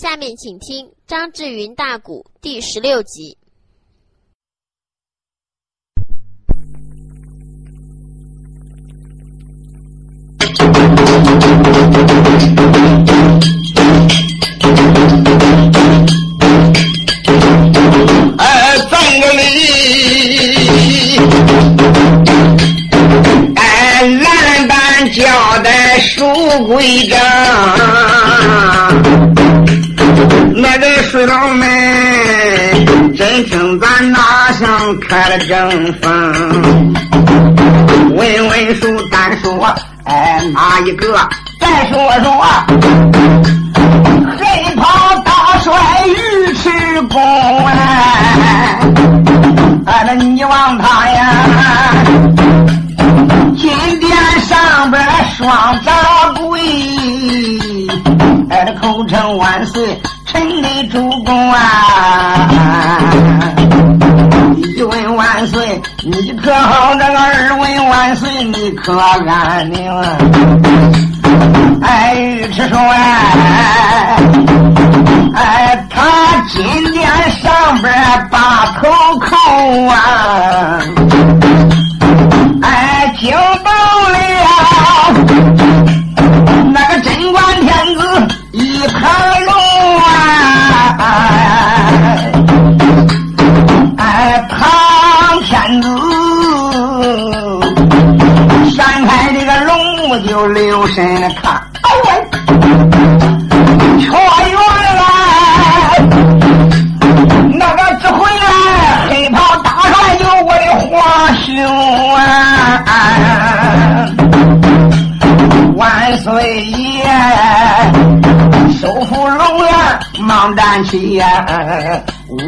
下面请听张志云大鼓第十六集。水佬们真听咱哪上开了正风，问问书单说，哎，哪一个？再说说，黑袍大帅尉迟恭哎，哎，那你望他呀，金殿上边双扎跪，哎，那口称万岁，臣的主公啊。一问万岁，你可好？那个二问万岁，你可安宁？哎，尉迟说哎，哎，他今天上边把头扣啊，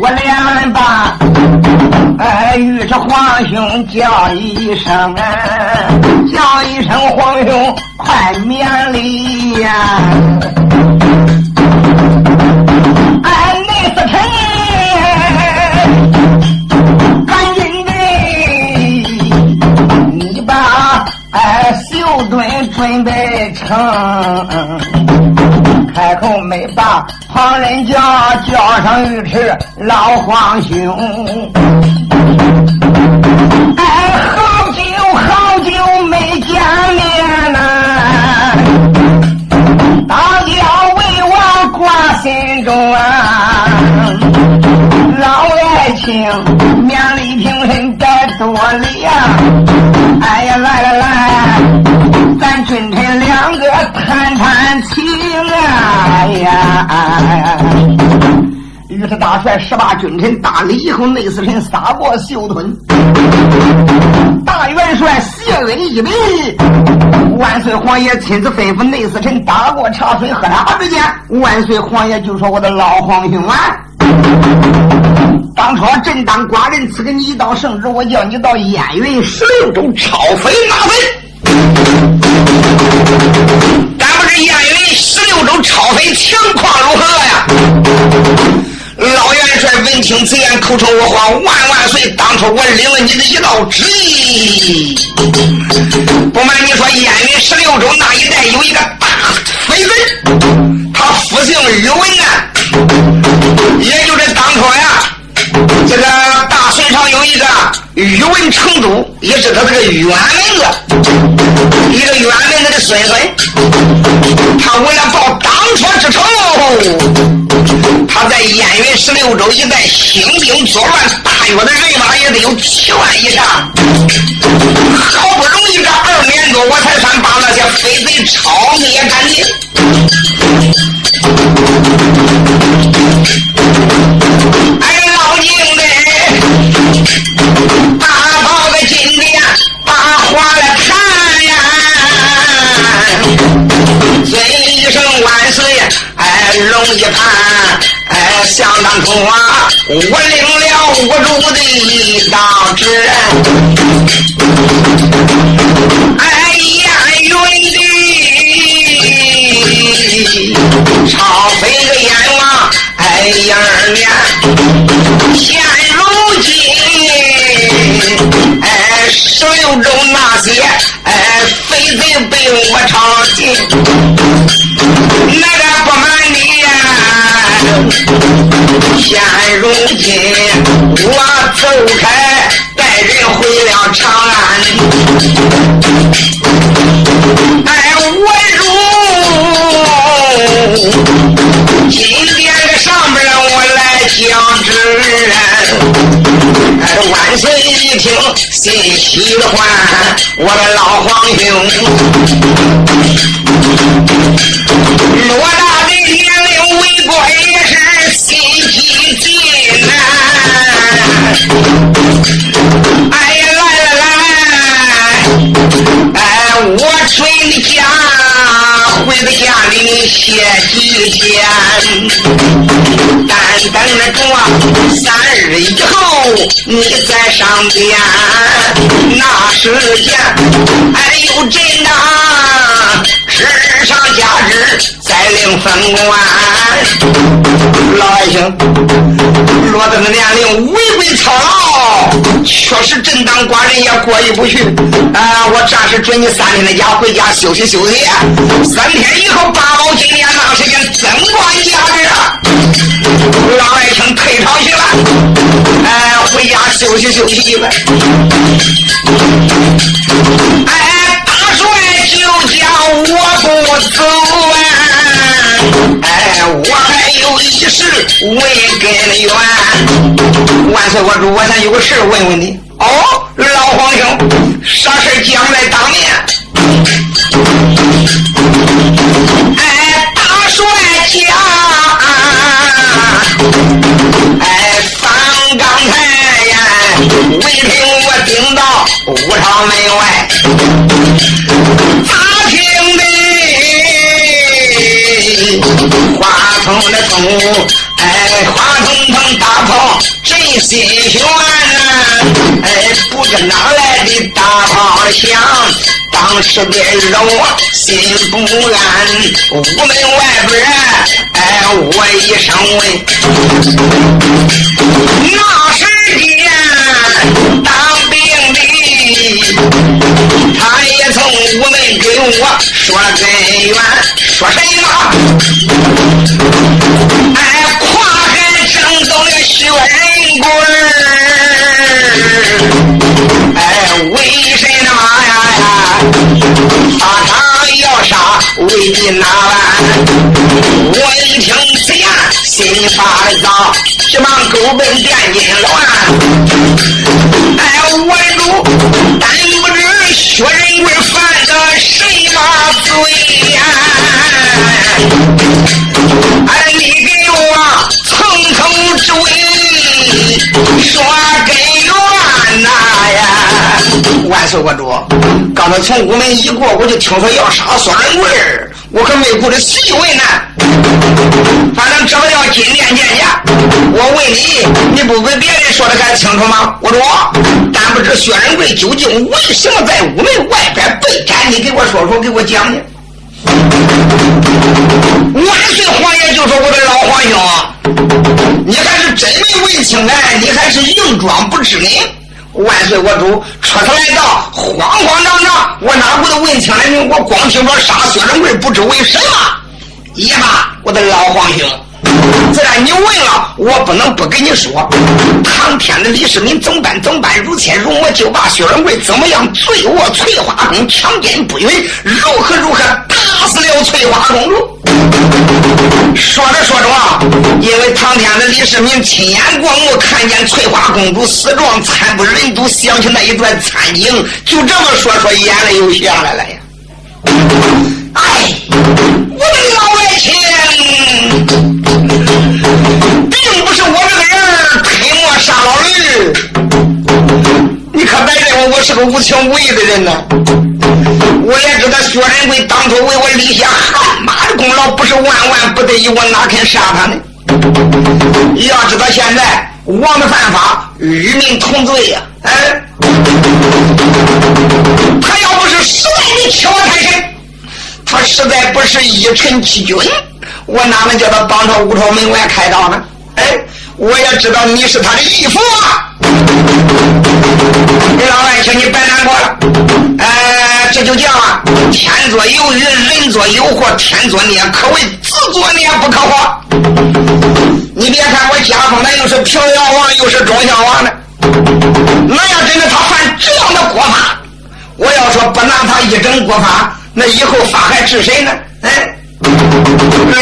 我俩把哎，尉迟皇兄叫一声，叫一声皇兄，快免礼呀！哎，内侍臣，赶紧的，你把哎袖墩准备成。开口没把旁人家，叫上一只老黄熊。呀，于是大帅十八军臣大礼以后，内侍臣撒过袖吞，大元帅谢恩一礼。万岁皇爷亲自吩咐内侍臣打过茶水喝茶之间，万岁皇爷就说：“我的老皇兄啊！”当初朕当寡人赐给你一道圣旨，我叫你到燕云十六州超飞马飞。燕云十六州超飞情况如何呀？老元帅闻听此言，口称我皇万万岁！当初我领了你的一道旨意，不瞒你说，燕云十六州那一带有一个大匪人，他复姓宇文啊，也就是当初呀。这个有一个宇文成都，也是他这个远门子，一个远门子的孙孙。他为了报当初之仇，他在燕云十六州一带兴兵作乱，大约的人马也得有七万以上。好不容易这二年多，我才算把那些匪贼抄灭干净。一盘，哎，想当初啊，我领了五主的一道旨，哎，燕云的超飞个阎王，哎，一二年，现如今，哎，十六州那些哎飞贼被我抄尽，那个不瞒现如，今我走开，带人回了长安。哎，我如今天的上边我来讲旨。哎，万岁一听，心喜欢我的老皇兄，罗哎呀，来来来，哎，我准家回到家你歇几天。但等着啊，三日以后你再上边，那时间还有朕呐，旨上加旨，再领分官。老爱卿，罗登的年龄违规操劳，确实朕当寡人也过意不去。啊，我暂时准你三天的假，回家休息休息。三天以后，八宝金殿那时间增官加职。老爱卿退朝去了，哎，回家休息休息吧。哎，大帅就叫我不走啊！哎，我还有一事未根源。万岁，我主，我想有个事问问你。哦，老皇兄，啥事将来当面。门外，咋听的？花筒的筒，哎，花筒筒大炮真心悬呐！哎，不知哪来的大炮响。当时的让我心不安，屋门外边哎，我一声问，那是我说根源，说什么？哎，跨海征走了薛仁贵哎，为什么呀？他他要杀为的哪般？我一听此言，心发躁，急忙狗奔殿金銮。哎，文主，但不知薛仁贵犯谁把罪呀？哎，你给我层层追，说万岁，我主。刚才从屋门一过，我就听说要杀孙仁贵我可没顾着细问呢。反正这个叫金殿见驾，我问你，你不比别人说的还清楚吗？我说，但不知薛仁贵究竟为什么在屋门外边被斩？你给我说说，给我讲讲。万岁皇爷就说：“我的老皇兄，你还是真没问清来，你还是硬装不知呢。”万岁，我主初次来到，慌慌张张，我哪顾得问清了你？我光听说杀薛仁贵，不知为什么。也罢，我的老皇兄，既然你问了，我不能不跟你说。唐天的李世民怎么办？怎么办？如切如磨，就把薛仁贵怎么样？醉卧翠花宫，强奸不允，如何如何？打死了翠花公主。说着说着啊，因为唐天的李世民亲眼过目，看见翠花公主死状惨不忍睹，想起那一段惨景，就这么说说，眼泪又下来了呀。哎，我的老爱卿，并不是我这个人推磨杀老驴，你可别认为我是个无情无义的人呢。薛仁贵当初为我立下汗马的功劳，不是万万不得已，我哪肯杀他呢？要知道现在王的犯法，与民同罪呀！哎，他要不是实在的欺我太甚，他实在不是一臣欺君，我哪能叫他帮着五朝门外开刀呢？哎，我也知道你是他的义父啊！老爱卿，你别难过了，哎，这就叫啊，天作有余，人作有祸，天作孽可谓，自作孽不可活。你别看我家风，的又是平阳王，又是忠孝王的。那要真的他犯这样的国法，我要说不拿他一整国法，那以后法还治谁呢？哎，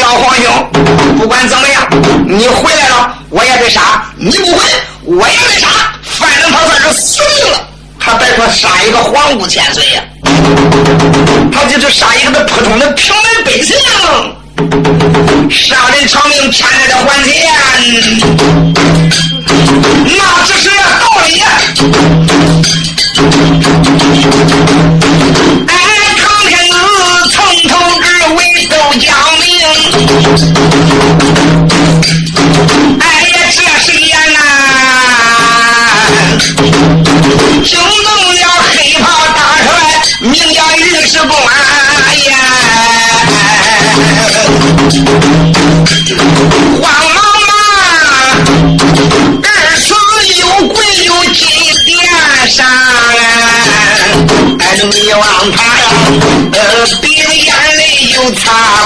老皇兄，不管怎么样，你回来了，我也得杀；你不回，我也得杀。反正他算是死定了。他别说杀一个皇姑千岁呀，他就是杀一个那普通的平民百姓，杀人偿命，欠债的还钱，那这是道理呀。哎，唐天子从头至尾都讲明，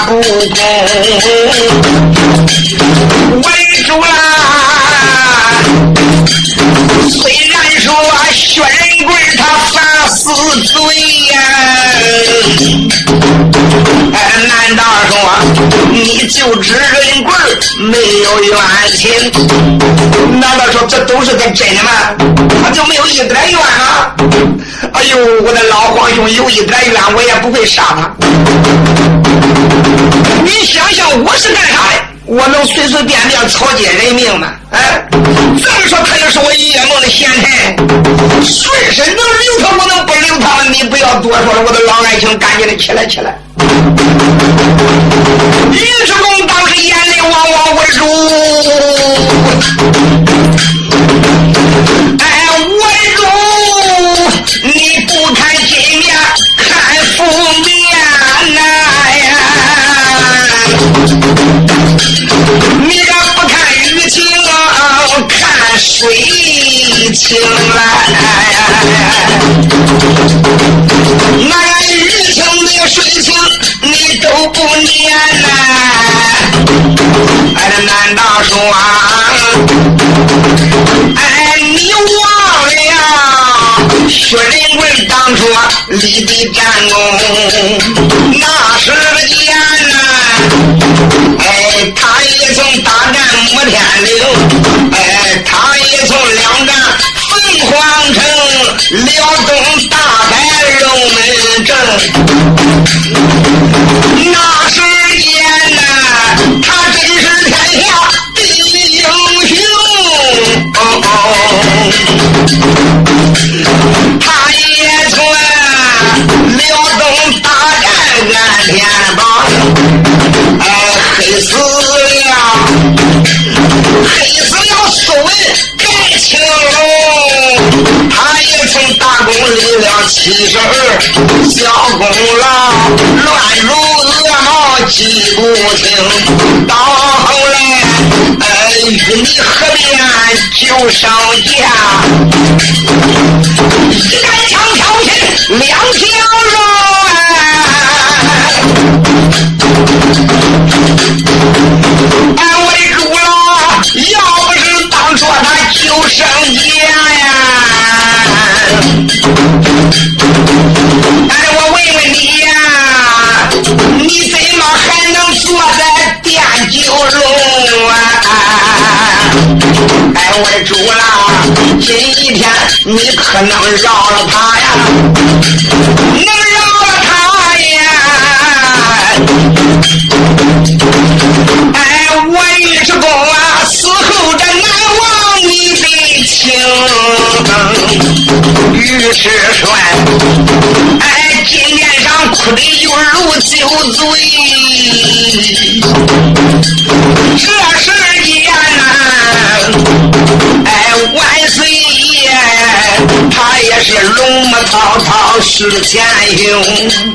擦不公，围住啦。虽然说薛仁贵他犯死罪呀，哎，难道说你就知仁贵没有冤情？难道说这都是个真的吗？他就没有一点冤吗？哎呦，我的老皇兄有一点冤，我也不会杀他。你想想，我是干啥的？我能随随便便草菅人命吗？哎，再说他也是我叶梦的贤臣，顺身能留他，我能不留他吗？你不要多说了，我的老爱卿，赶紧的起来起来。尉迟恭当时眼泪汪汪为主，难道说，哎，你忘了薛仁贵当初立的战功？那时间呐，哎，他也曾大战摩天岭，哎，他也曾两战凤凰城，辽东大败龙门阵。他也从辽东大战安天邦，哎，黑死了，黑死了苏文盖青龙，他也曾大功立了七十二小功劳，乱如鹅毛记不清，到后来，与你河边就上家，一杆枪挑起两条肉啊！俺为主了，要不是当初他救生家呀，哎，我的主啦，今天你可能饶了他呀，能饶了他呀？哎，我尉迟恭啊，死后这难忘你的情，尉迟帅，哎，金殿上哭的犹如酒醉，这时间呐，哎，万岁爷他也是龙马滔滔是前行。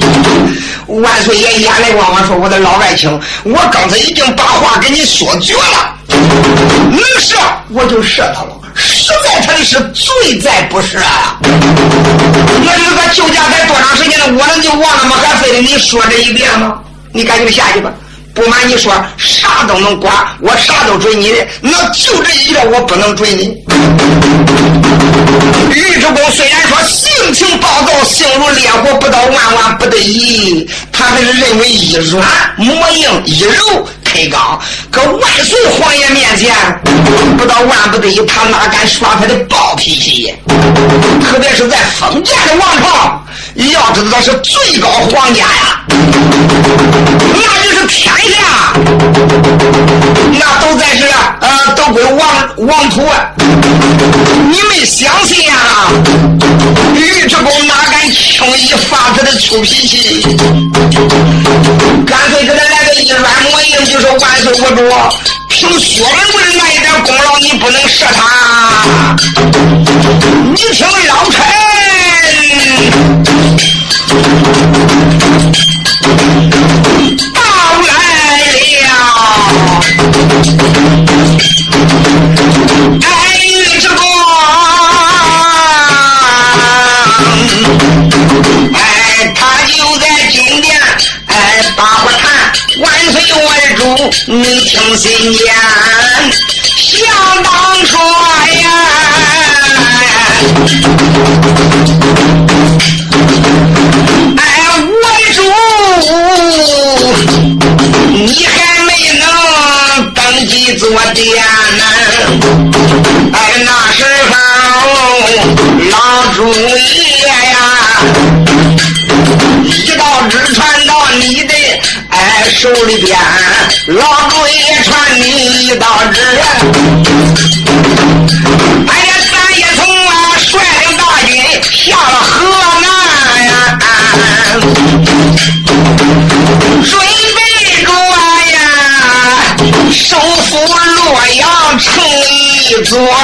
万岁爷眼泪汪汪说：“我的老爱卿，我刚才已经把话跟你说绝了，能射我就射他了，实在他的是罪在不赦啊！那你说救驾才多长时间了，我能就忘了吗？还非得你说这一遍吗？你赶紧下去吧，不瞒你说，啥都能管，我啥都准你的。那就这一个，我不能准你。尉迟恭虽然说性情暴躁，性如烈火，不到万万不得已，他还是认为一软磨硬，一柔开刚。可万岁皇爷面前，不到万不得已，他哪敢耍他的暴脾气？特别是在封建的王朝。要知道他是最高皇家呀，那就是天下，那都在是呃，都归王王土。你没相信呀？尉迟恭哪敢轻易发他的臭脾气？干脆给他来个一软磨硬，就是万岁无主，凭薛文贵那一点功劳，你不能赦他。你听老臣。你听心间，想当说呀。哎，为主，你还没能登基做殿呢。哎，那时候老主爷呀，一道旨传手里边，老鬼也传你一道旨。哎呀，咱也从啊率领大军下了河南呀。准备着呀，收复洛阳城一座呀。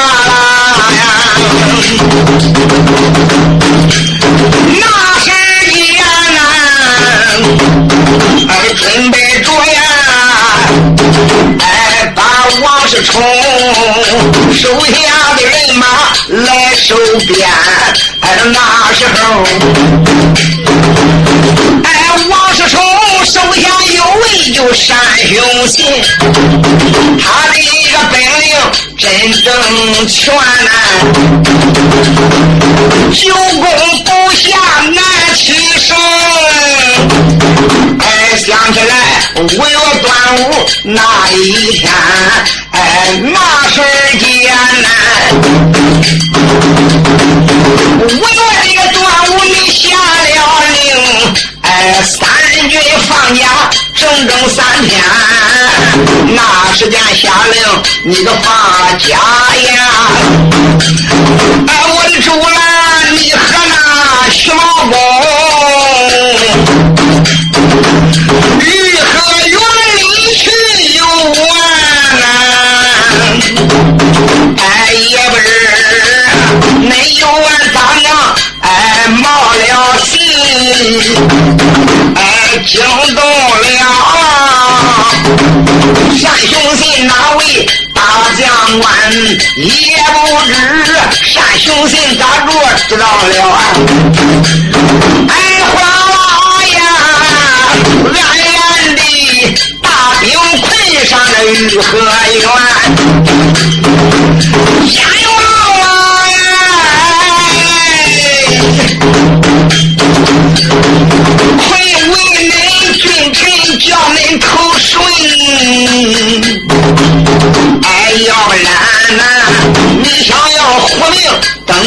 冲手下的人马来收编。哎，那时候。哎王世充手下有位就单雄信，他的一个本领真正全呐，九宫不下难取胜。哎，想起来五月端午那一天，哎，那时间呐，五月这个端午你下了令，哎，三军放假。整整三天，那时间下令你个放假呀！哎，我的主人，你和那徐茂公哎，惊动了。单雄信哪位大将官也不知，单雄信咋着知道了啊？哎，哗啦呀，暗暗的大兵困上了御河园。哎，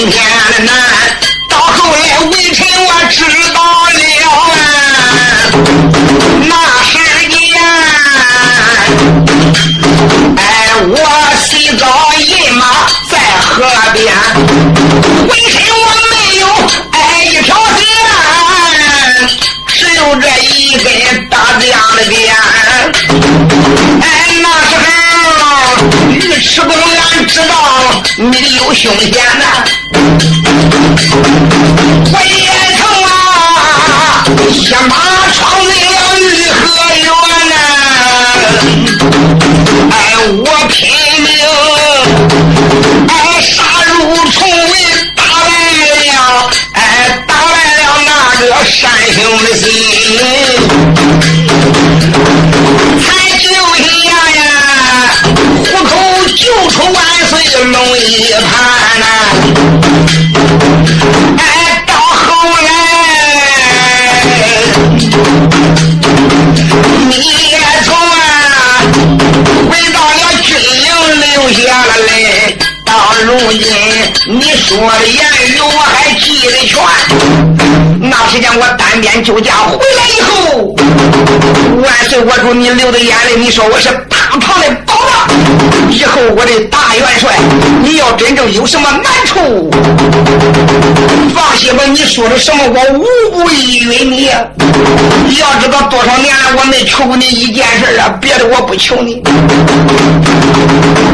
登天的难，到后来微臣我知道了，那时间，哎，我洗澡饮马在河边，微臣我没有哎一条线，只有这一根大将的鞭。吃公俺知道你有兄弟今，你说的言语我还记得全。那时间我单边救驾回来以后，万岁，我说你流的眼泪，你说我是大唐的宝藏。以后我的大元帅，你要真正有什么难处，放心吧，你说的什么我无不依允你。要知道多少年来我没求过你一件事啊，别的我不求你，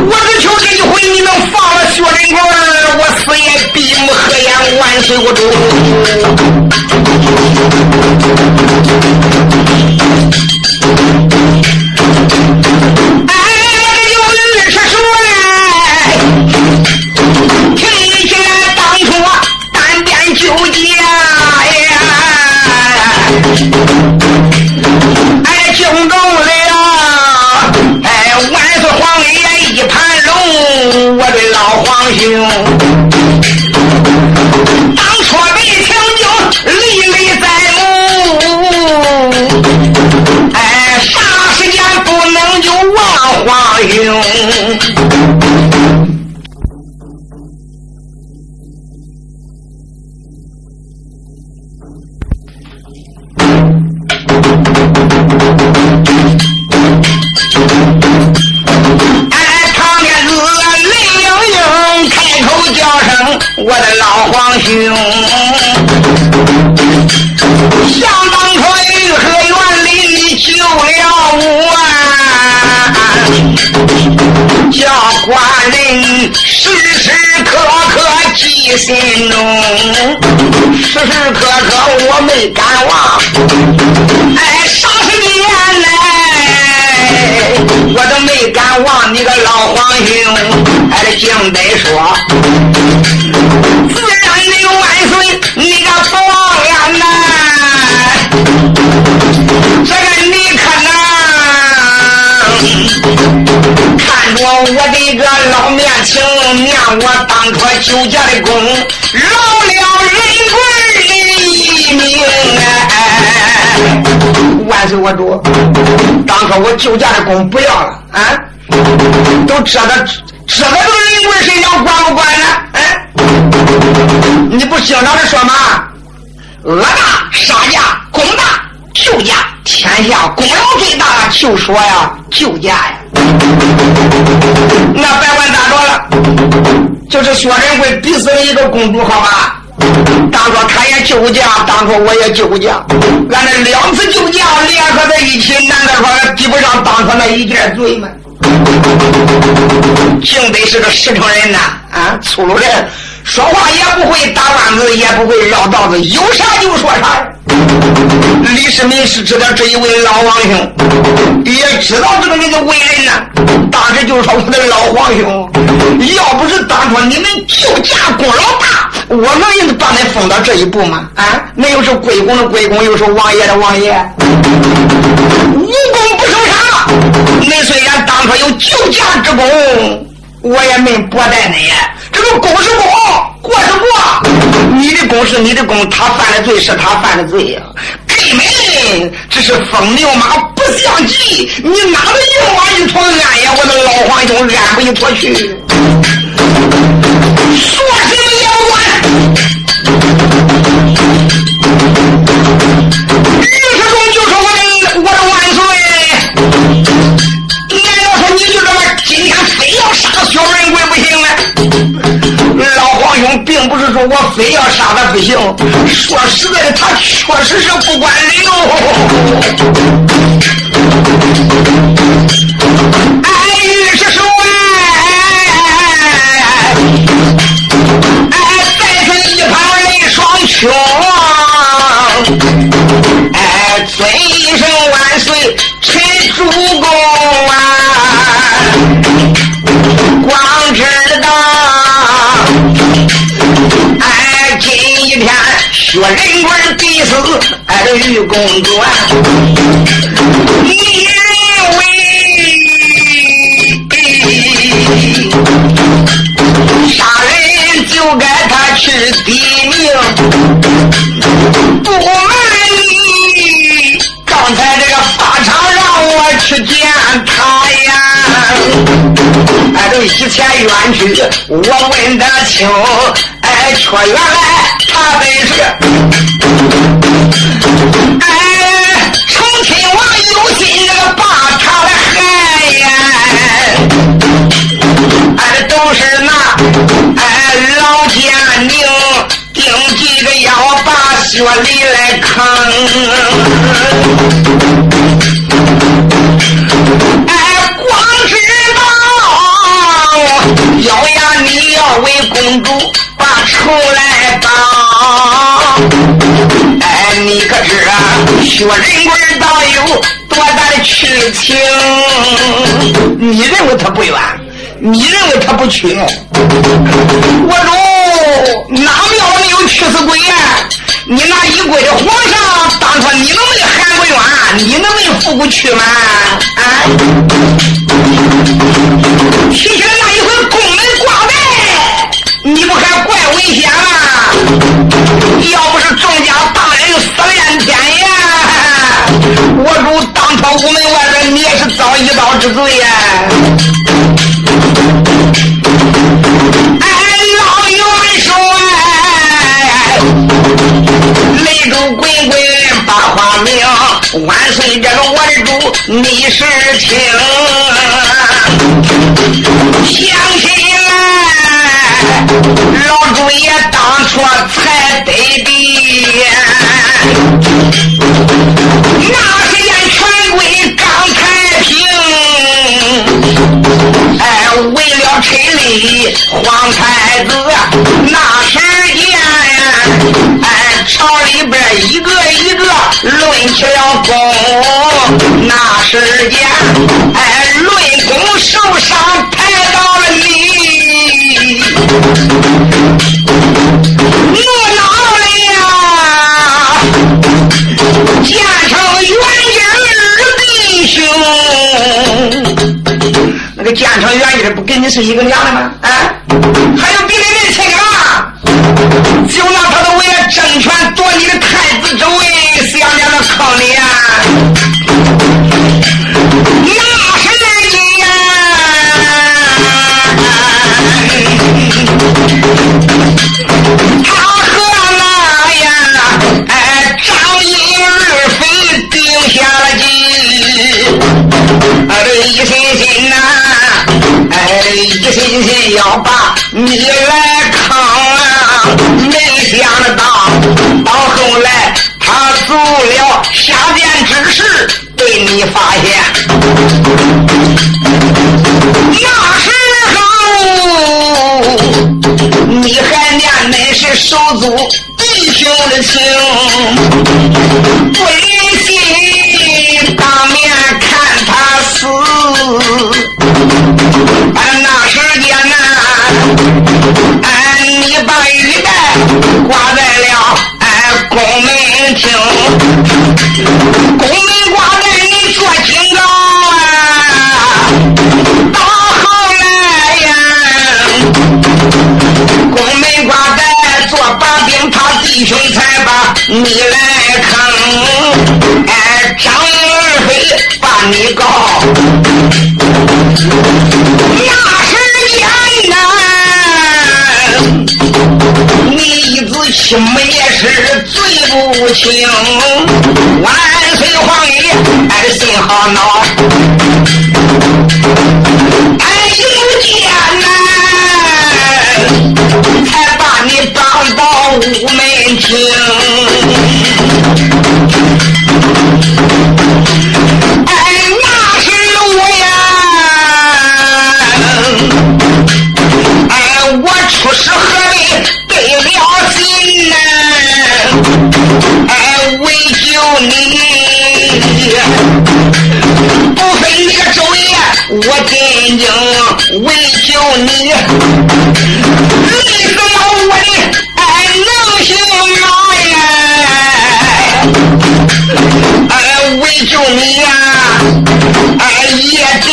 我只求这一回你能放。了薛仁贵，我死也闭目合眼，万岁我主。说我救驾的功不要了啊，都遮到遮到这个人贵身上，管不管呢？哎！你不经常的说吗？恶大杀驾，功大救驾，天下功劳最大就说呀救驾呀。那百万大着了，就是薛仁贵逼死了一个公主，好吧？当初他也救驾，当初我也救驾，俺这两次救驾联合在一起，难道说抵不上当初那一件罪吗？净得是个实诚人呐，啊，粗鲁人。说话也不会打弯子，也不会绕道子，有啥就说啥。李世民是知道这一位老王兄，也知道这个人的为人呢。当时就是说我的老皇兄，要不是当初你们救驾功劳大，我能把你封到这一步吗？啊，那又是贵公的贵公，又是王爷的王爷，无功不受赏。恁虽然当初有救驾之功，我也没薄待你。这个公是公，过是过。你的功是你的功，他犯的罪是他犯的罪呀。根本这是风流马不相及，你哪能硬往一坨安呀？我的老皇兄安不一坨去？说谁我非要杀他不行。说实在的，他确实是不管理喽。说人我是死子，俺这玉公主啊，你以为杀人就该他去抵命？不瞒你，刚才这个法场让我去见他呀，挨都一前冤屈，我问得清，哎却来。他得是，哎，成亲王有心那个把他来害呀！哎，都是那哎老奸佞定计着要把薛礼来坑。哎，光知道咬牙你要为公主把仇你可知啊，薛仁贵倒有多大的痴情？你认为他不冤？你认为他不屈？我主哪庙里有屈死鬼呀？你那一跪的皇上，当初你能没喊过冤？你能没负过屈吗？啊！提起来那一回宫门挂带，你不还怪危险吗？要不是众家大人死连天呀，我主当朝午门外边，你也是遭一刀之罪呀！哎，老元帅，泪珠滚滚把话明，万岁这个我的主你是听，想起来老主爷当初才得的，那时间全归刚太平，哎，为了陈立皇太子，那时间，哎，朝里边一个一个论起了功，那时间，哎，论功受赏抬到了你，那个建成元义不跟你是一个娘的吗？是手足弟兄的情，不忍心当面看他死。哎，那时间呐，哎，你来坑。哎，张二飞把你告，那时间呐，你一子亲妹也是罪不轻。万岁皇爷，哎，心好恼。不分你个昼夜，我进京为救你，累死了我的哎能行啊呀！哎，为救你呀，哎也进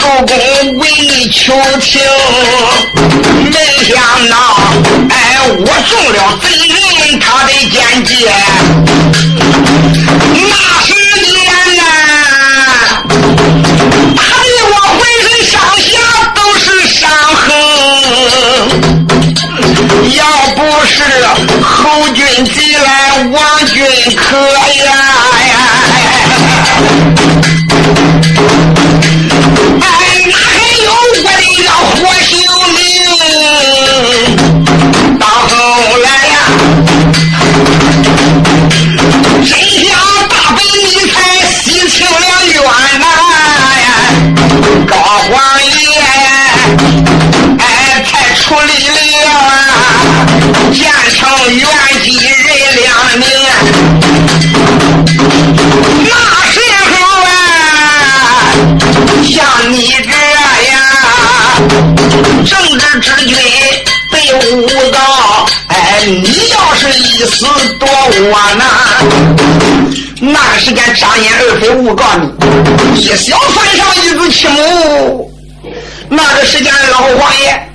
后宫为你求情，没想到哎我中了贼人他的奸计，那是这一颗你这样政治之君被诬告，哎，你要是一死多窝囊。那个时间，张燕二妃诬告你，一小犯上一子欺母。那个时间，老王爷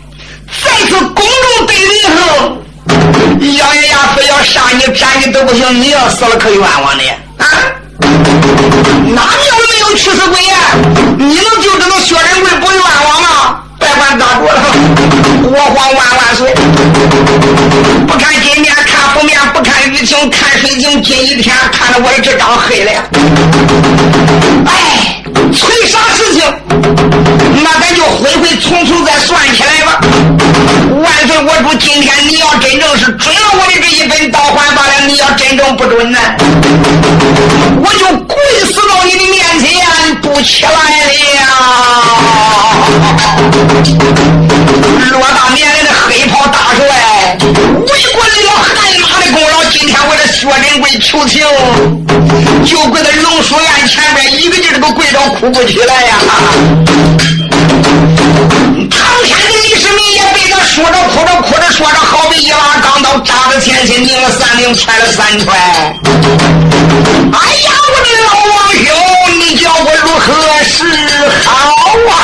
再次公众对人后，咬咬牙非要杀你、斩你都不行。你要死了可冤枉的啊！哪有能屈死鬼呀？你能就知道薛仁贵不冤枉吗？别管咋着了，我皇万万岁！不看金面看福面，不看雨晴看水晶，今一天看着我的这张黑脸。哎，催啥事情？那咱就回回从头再算起来吧。万岁，我主，今天你要真正是准了我的这一本道还罢了，你要真正不准呢，我就跪死到你的面前不起来了。偌大年龄的黑袍大帅，为国立了汗马的功劳，今天我这薛仁贵求情，就跪在龙书院前边，一个劲儿都跪着哭不起来呀！唐天的李世民也被他说着哭着哭着说着，好比一把钢刀扎在前心，拧了三拧，踹了三踹。哎呀，我的老王兄，你叫我如何是好啊？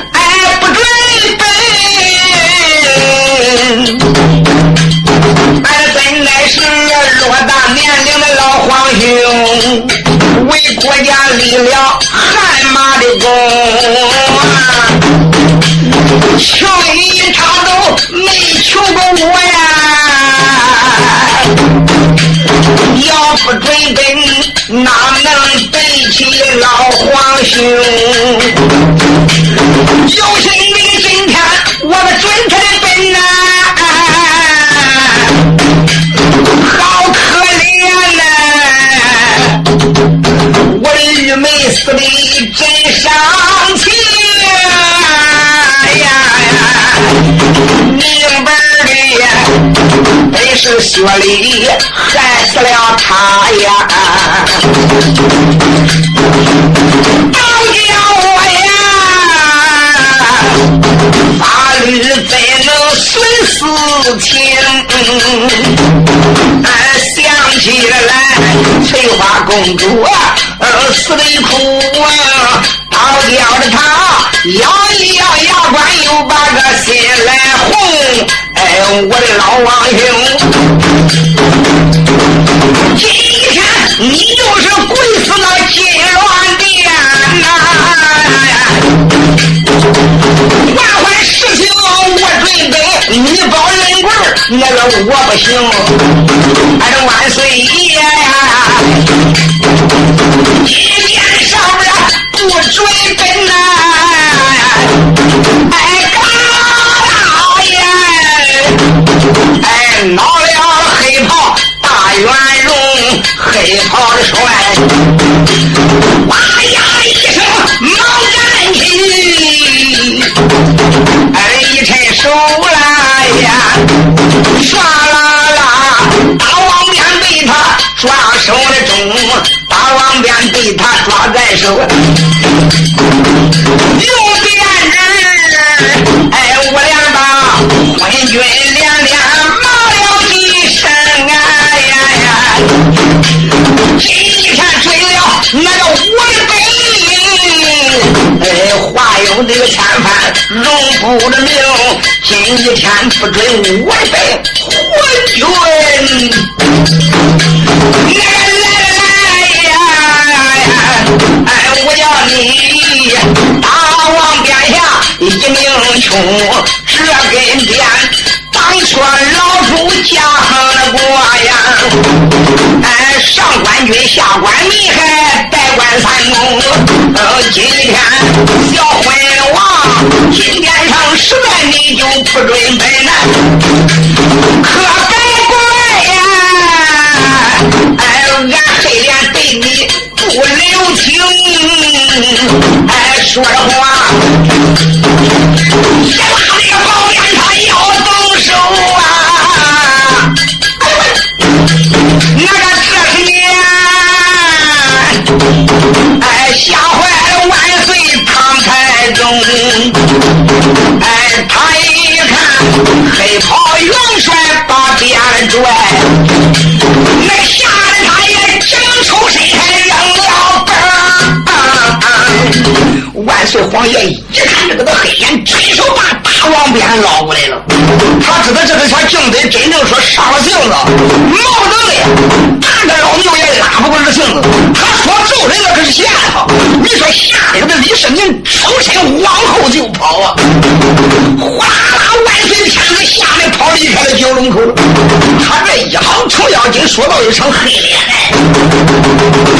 呀，要不准奔。哪能背起老皇兄？有心的今天我们准他的本呐，好可怜呐！我的玉梅死的真伤情呀呀！明白的呀，本是薛礼害死了他呀！都叫我呀！法律怎能徇私情？俺想起来，翠花公主啊，死的苦啊！倒叫着他咬一咬牙关，又把个心来红。哎，我的老王兄，今天你就是跪死那金銮殿呐！万坏事情我准备，你保人棍那个我不行。俺这万岁爷呀，一边上了不准奔呐！哎，高大爷，哎，闹了黑袍大圆容，黑袍的帅，哇呀一声忙站起，哎，一伸手来呀，唰啦啦，大王鞭被他抓手的中，大王鞭被他抓在手，那个我的本，哎，话有这个千番容不得名，今一天不准我的本，昏君，来来来呀！哎，我要你大王殿下一命穷，这根鞭当缺老朱家哎，上官军下官民还拜官三公，今天小昏王，今天上十万你就不准本难，可别怪呀！哎，俺黑脸对你不留情，哎，说实话。哎，吓坏了万岁唐太宗！哎他一看黑袍元帅把鞭拽，那吓得他也惊出身来扔了本万岁皇爷一看这个的黑眼，伸手把大王鞭捞过来了。他知道这个小敬德真正说上了性子，毛能的，大个老牛也拉不过这性子。他说揍人那可是闲哈，你说吓得这李世民抽身往后就跑啊！哗啦，万岁天子吓得跑离开了九龙口。他这一行程咬金说到一声黑脸，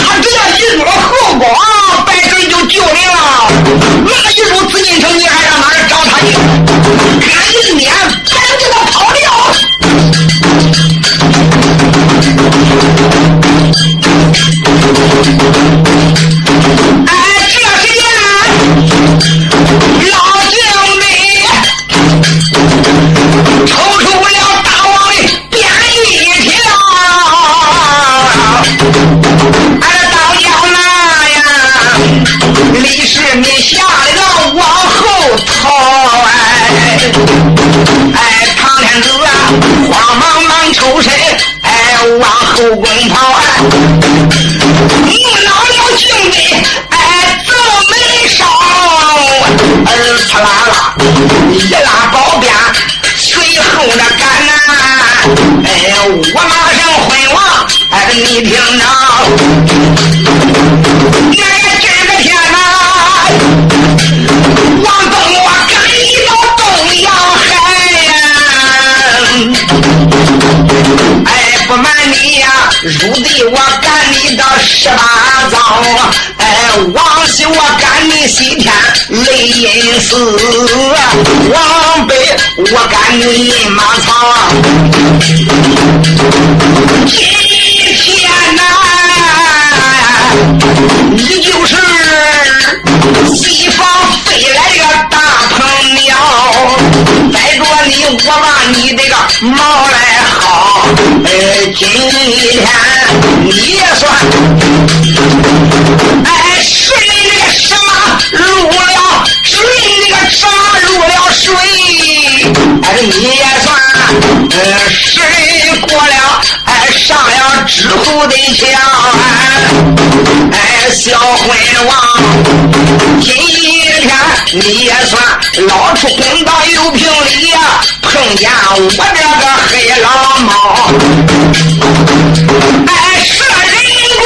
他只要一入了后宫，白水就救人了。那一入紫禁城，你还让往后宫跑哎，怒恼了敬德，哎，这没少，儿啪啦啦，一拉宝鞭，随后的赶呐，哎，我马上昏王，哎，你听着，十八招，哎，往西我赶你西天雷音寺，往北我赶你马槽，今天呐，你就是西方飞来个大鹏鸟，逮着你我把你这个毛来，今天你也算，哎，是你这个什么入了，是你这个什么入了水，哎，你也算，呃，是你过了，哎，上了知府的桥，哎，小昏王，今天你也算捞出公道有凭理呀，碰见我这个黑老猫，哎，射人棍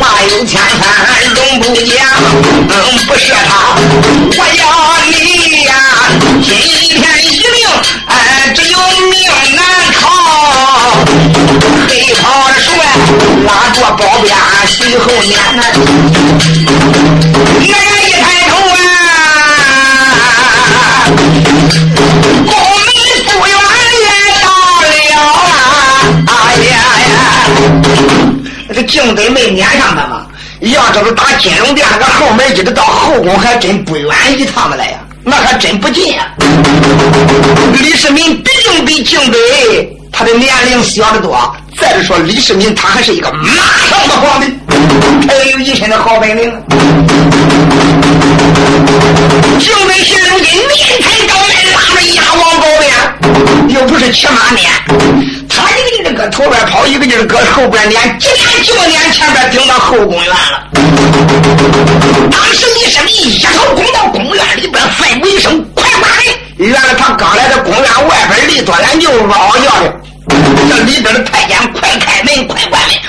话有千番容不讲，嗯，不是他，我要你呀，今天拉着包鞭随后撵呐，那个一抬头啊，宫门不远来到了啊，哎呀呀！这敬德没撵上他嘛？要这是打金龙殿个后门，一直到后宫，还真不远一趟子来呀，那还真不近呀。李世民毕竟比敬德他的年龄小得多，再者说李世民他还是一个马上的皇帝，他也有一身的好本领。敬德现如今面才高来拉着压王宝鞭，又不是骑马撵，他一个劲儿搁头边跑，一个劲儿搁后边撵，几年就撵前边顶到后宫院了。当时李世民一头攻到宫院里边，吩咐一声：“快关门！”原来他刚来到宫院外边，离多远就嗷嗷叫的。这里边的太，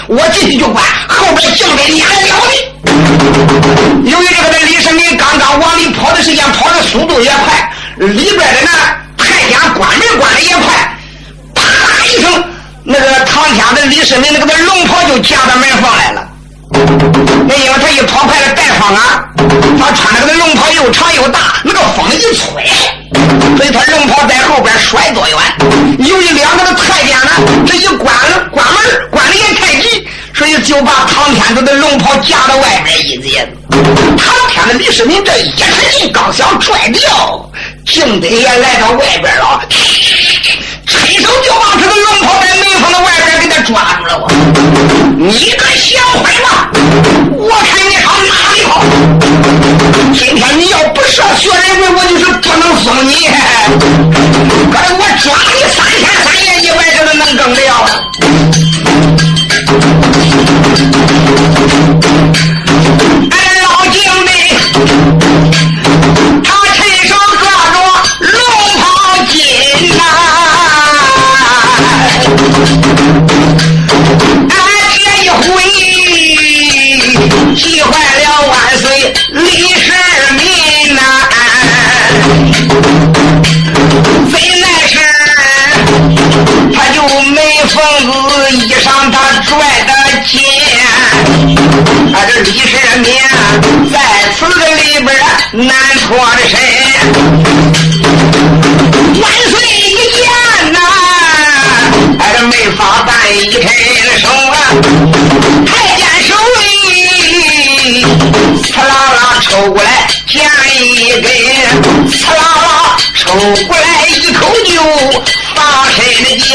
我进去就关，后边敬德撵来了的。由于这个的李世民刚刚往里跑的时间跑的速度也快，里边的那太监关门关的也快，啪啦一声，那个唐天的李世民那个那龙袍就夹到门缝来了。那因为他一跑快了带风啊，他穿的那个龙袍又长又大，那个风一吹，所以他龙袍在后边甩多远。由于两个的太监呢，这一关了关门关的也太就把唐天子的龙袍夹到外边一截。唐天子李世民这一使劲，刚想拽掉，敬德也来到外边了，伸手就把这个龙袍在门缝的外边给他抓住了。你个小坏蛋，我看你上哪里跑？今天你要不设学人为，我就是不能送你。可是我抓你三天三夜，你外头能更了？衣裳，他拽得紧。他这李世民在此个里边难脱身。万岁一见呐，他这没法办一伸手啊！太监手里。刺啦啦抽过来剑一根，刺啦啦抽过来一口就放身的剑。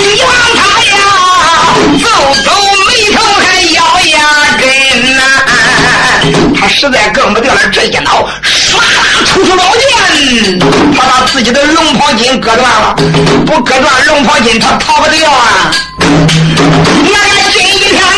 你望他呀，皱皱眉头还咬牙根呐。他实在更不掉了，这一挠，唰啦抽出宝剑，他把自己的龙袍筋割断了。不割断龙袍筋，他逃不掉啊。那个金一天。